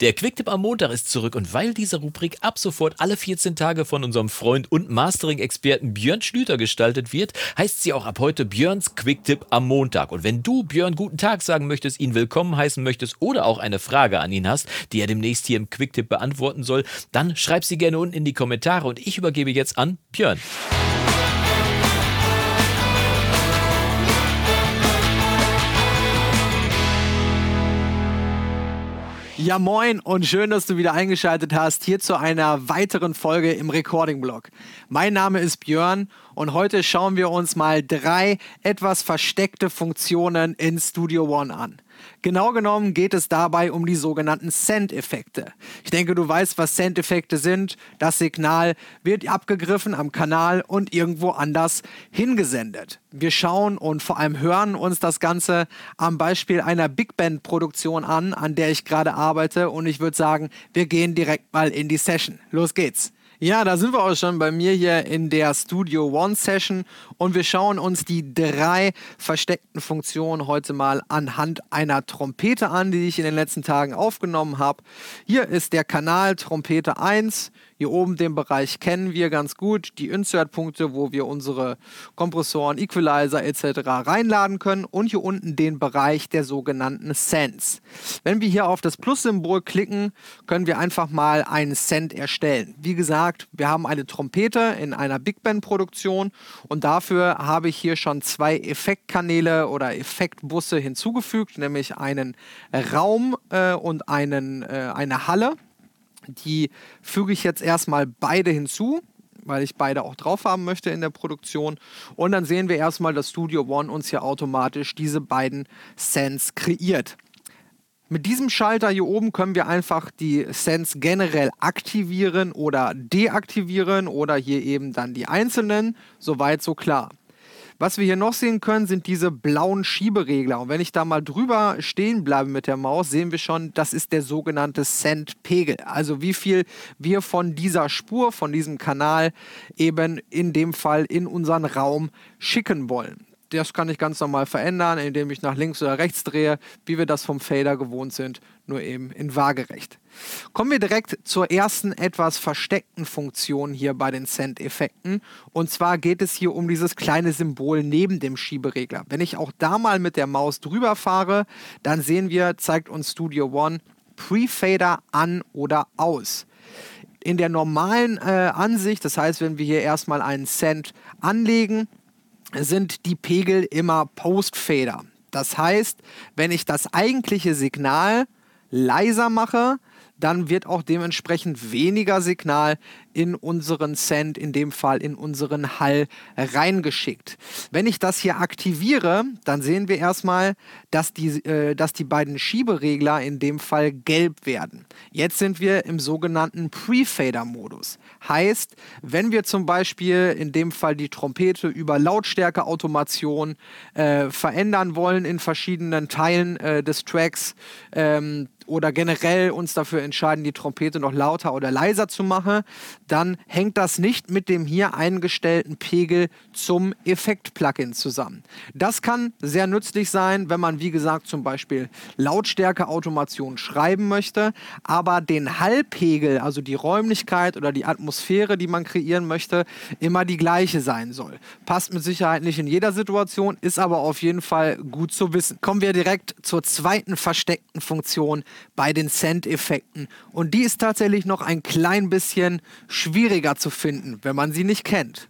Der Quicktip am Montag ist zurück und weil diese Rubrik ab sofort alle 14 Tage von unserem Freund und Mastering-Experten Björn Schlüter gestaltet wird, heißt sie auch ab heute Björns Quicktip am Montag. Und wenn du Björn guten Tag sagen möchtest, ihn willkommen heißen möchtest oder auch eine Frage an ihn hast, die er demnächst hier im Quicktip beantworten soll, dann schreib sie gerne unten in die Kommentare und ich übergebe jetzt an Björn. Ja moin und schön, dass du wieder eingeschaltet hast hier zu einer weiteren Folge im Recording Blog. Mein Name ist Björn und heute schauen wir uns mal drei etwas versteckte Funktionen in Studio One an. Genau genommen geht es dabei um die sogenannten Send-Effekte. Ich denke, du weißt, was Send-Effekte sind. Das Signal wird abgegriffen am Kanal und irgendwo anders hingesendet. Wir schauen und vor allem hören uns das Ganze am Beispiel einer Big Band-Produktion an, an der ich gerade arbeite. Und ich würde sagen, wir gehen direkt mal in die Session. Los geht's. Ja, da sind wir auch schon bei mir hier in der Studio One Session und wir schauen uns die drei versteckten Funktionen heute mal anhand einer Trompete an, die ich in den letzten Tagen aufgenommen habe. Hier ist der Kanal Trompete 1. Hier oben den Bereich kennen wir ganz gut, die Insert-Punkte, wo wir unsere Kompressoren, Equalizer etc. reinladen können und hier unten den Bereich der sogenannten Sends. Wenn wir hier auf das Plus-Symbol klicken, können wir einfach mal einen Send erstellen. Wie gesagt, wir haben eine Trompete in einer Big Band-Produktion und dafür habe ich hier schon zwei Effektkanäle oder Effektbusse hinzugefügt, nämlich einen Raum äh, und einen, äh, eine Halle. Die füge ich jetzt erstmal beide hinzu, weil ich beide auch drauf haben möchte in der Produktion. Und dann sehen wir erstmal, dass Studio One uns hier automatisch diese beiden Sends kreiert. Mit diesem Schalter hier oben können wir einfach die Sends generell aktivieren oder deaktivieren oder hier eben dann die einzelnen. Soweit so klar. Was wir hier noch sehen können, sind diese blauen Schieberegler. Und wenn ich da mal drüber stehen bleibe mit der Maus, sehen wir schon, das ist der sogenannte Send-Pegel. Also wie viel wir von dieser Spur, von diesem Kanal eben in dem Fall in unseren Raum schicken wollen das kann ich ganz normal verändern, indem ich nach links oder rechts drehe, wie wir das vom Fader gewohnt sind, nur eben in waagerecht. Kommen wir direkt zur ersten etwas versteckten Funktion hier bei den Send-Effekten. Und zwar geht es hier um dieses kleine Symbol neben dem Schieberegler. Wenn ich auch da mal mit der Maus drüber fahre, dann sehen wir, zeigt uns Studio One Pre-Fader an oder aus in der normalen äh, Ansicht, das heißt, wenn wir hier erstmal einen Send anlegen, sind die Pegel immer Post-Fader. Das heißt, wenn ich das eigentliche Signal leiser mache, dann wird auch dementsprechend weniger Signal in unseren Send, in dem Fall in unseren Hall reingeschickt. Wenn ich das hier aktiviere, dann sehen wir erstmal, dass die, äh, dass die beiden Schieberegler in dem Fall gelb werden. Jetzt sind wir im sogenannten Pre-Fader-Modus. Heißt, wenn wir zum Beispiel in dem Fall die Trompete über Lautstärkeautomation äh, verändern wollen in verschiedenen Teilen äh, des Tracks, ähm, oder generell uns dafür entscheiden, die Trompete noch lauter oder leiser zu machen, dann hängt das nicht mit dem hier eingestellten Pegel zum Effekt-Plugin zusammen. Das kann sehr nützlich sein, wenn man, wie gesagt, zum Beispiel Lautstärke-Automation schreiben möchte, aber den Hallpegel, also die Räumlichkeit oder die Atmosphäre, die man kreieren möchte, immer die gleiche sein soll. Passt mit Sicherheit nicht in jeder Situation, ist aber auf jeden Fall gut zu wissen. Kommen wir direkt zur zweiten versteckten Funktion bei den Send-Effekten. Und die ist tatsächlich noch ein klein bisschen schwieriger zu finden, wenn man sie nicht kennt.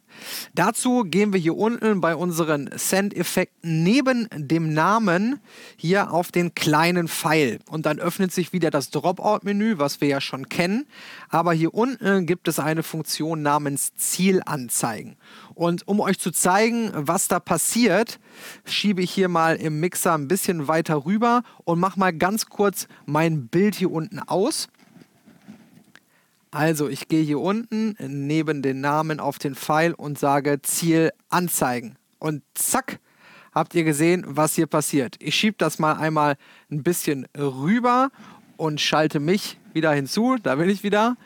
Dazu gehen wir hier unten bei unseren Send-Effekten neben dem Namen hier auf den kleinen Pfeil und dann öffnet sich wieder das Dropout-Menü, was wir ja schon kennen. Aber hier unten gibt es eine Funktion namens Zielanzeigen. Und um euch zu zeigen, was da passiert, schiebe ich hier mal im Mixer ein bisschen weiter rüber und mache mal ganz kurz mein Bild hier unten aus. Also ich gehe hier unten neben den Namen auf den Pfeil und sage Ziel anzeigen. Und zack, habt ihr gesehen, was hier passiert. Ich schiebe das mal einmal ein bisschen rüber und schalte mich wieder hinzu. Da bin ich wieder.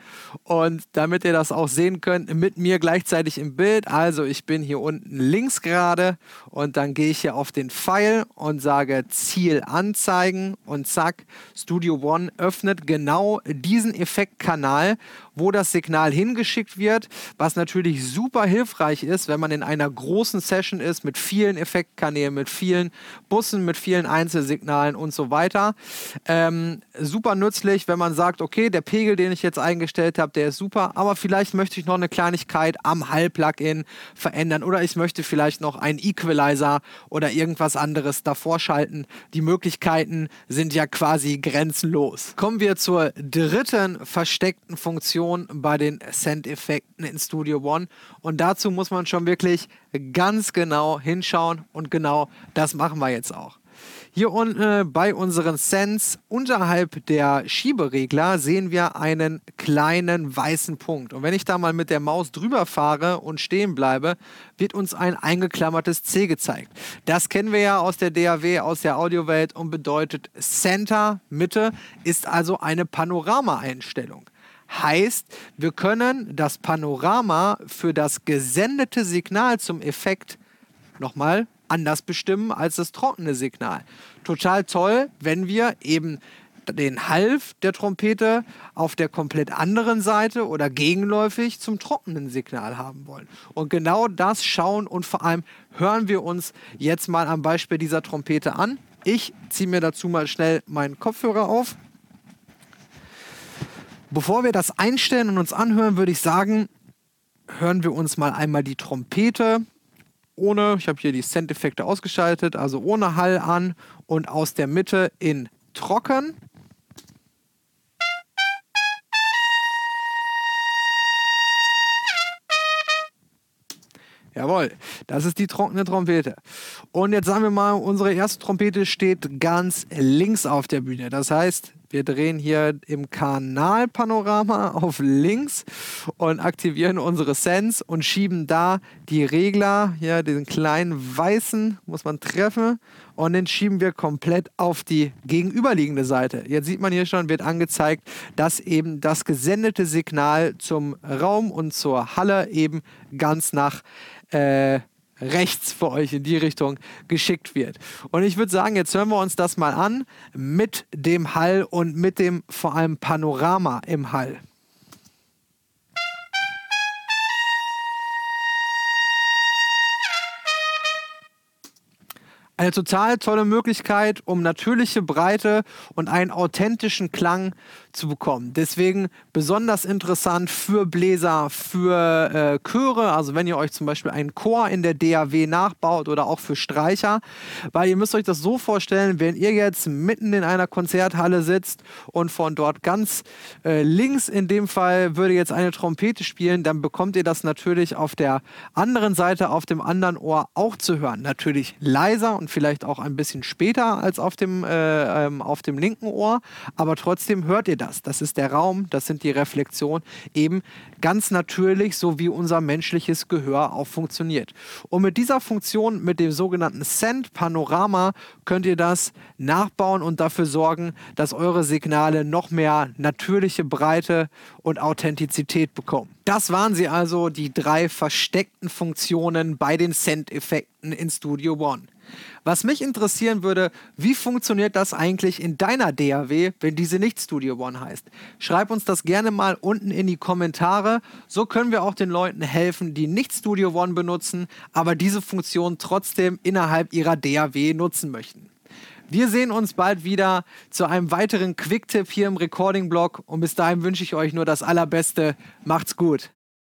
Und damit ihr das auch sehen könnt, mit mir gleichzeitig im Bild. Also ich bin hier unten links gerade und dann gehe ich hier auf den Pfeil und sage Ziel anzeigen und zack, Studio One öffnet genau diesen Effektkanal, wo das Signal hingeschickt wird, was natürlich super hilfreich ist, wenn man in einer großen Session ist mit vielen Effektkanälen, mit vielen Bussen, mit vielen Einzelsignalen und so weiter. Ähm, super nützlich, wenn man sagt, okay, der Pegel, den ich jetzt eingestellt habe, der ist super, aber vielleicht möchte ich noch eine Kleinigkeit am Hall-Plugin verändern oder ich möchte vielleicht noch einen Equalizer oder irgendwas anderes davor schalten. Die Möglichkeiten sind ja quasi grenzenlos. Kommen wir zur dritten versteckten Funktion bei den Send-Effekten in Studio One und dazu muss man schon wirklich ganz genau hinschauen und genau das machen wir jetzt auch. Hier unten äh, bei unseren Sens unterhalb der Schieberegler sehen wir einen kleinen weißen Punkt. Und wenn ich da mal mit der Maus drüber fahre und stehen bleibe, wird uns ein eingeklammertes C gezeigt. Das kennen wir ja aus der DAW, aus der Audiowelt und bedeutet Center, Mitte, ist also eine Panorama-Einstellung. Heißt, wir können das Panorama für das gesendete Signal zum Effekt nochmal anders bestimmen als das trockene Signal. Total toll, wenn wir eben den Half der Trompete auf der komplett anderen Seite oder gegenläufig zum trockenen Signal haben wollen. Und genau das schauen und vor allem hören wir uns jetzt mal am Beispiel dieser Trompete an. Ich ziehe mir dazu mal schnell meinen Kopfhörer auf. Bevor wir das einstellen und uns anhören, würde ich sagen, hören wir uns mal einmal die Trompete ohne, ich habe hier die Send-Effekte ausgeschaltet, also ohne Hall an und aus der Mitte in trocken. Jawohl, das ist die trockene Trompete. Und jetzt sagen wir mal, unsere erste Trompete steht ganz links auf der Bühne. Das heißt, wir drehen hier im Kanalpanorama auf links und aktivieren unsere Sense und schieben da die Regler, hier diesen kleinen weißen, muss man treffen und den schieben wir komplett auf die gegenüberliegende Seite. Jetzt sieht man hier schon, wird angezeigt, dass eben das gesendete Signal zum Raum und zur Halle eben ganz nach äh, rechts für euch in die Richtung geschickt wird. Und ich würde sagen, jetzt hören wir uns das mal an mit dem Hall und mit dem vor allem Panorama im Hall. Eine total tolle Möglichkeit, um natürliche Breite und einen authentischen Klang zu bekommen. Deswegen besonders interessant für Bläser, für äh, Chöre, also wenn ihr euch zum Beispiel einen Chor in der DAW nachbaut oder auch für Streicher, weil ihr müsst euch das so vorstellen, wenn ihr jetzt mitten in einer Konzerthalle sitzt und von dort ganz äh, links in dem Fall würde jetzt eine Trompete spielen, dann bekommt ihr das natürlich auf der anderen Seite, auf dem anderen Ohr auch zu hören. Natürlich leiser und vielleicht auch ein bisschen später als auf dem, äh, ähm, auf dem linken Ohr, aber trotzdem hört ihr das. Das ist der Raum, das sind die Reflexionen, eben ganz natürlich, so wie unser menschliches Gehör auch funktioniert. Und mit dieser Funktion, mit dem sogenannten Send Panorama, könnt ihr das nachbauen und dafür sorgen, dass eure Signale noch mehr natürliche Breite und Authentizität bekommen. Das waren sie also, die drei versteckten Funktionen bei den Send-Effekten in Studio One. Was mich interessieren würde, wie funktioniert das eigentlich in deiner DAW, wenn diese nicht Studio One heißt? Schreib uns das gerne mal unten in die Kommentare. So können wir auch den Leuten helfen, die nicht Studio One benutzen, aber diese Funktion trotzdem innerhalb ihrer DAW nutzen möchten. Wir sehen uns bald wieder zu einem weiteren Quick-Tipp hier im Recording-Blog und bis dahin wünsche ich euch nur das Allerbeste. Macht's gut.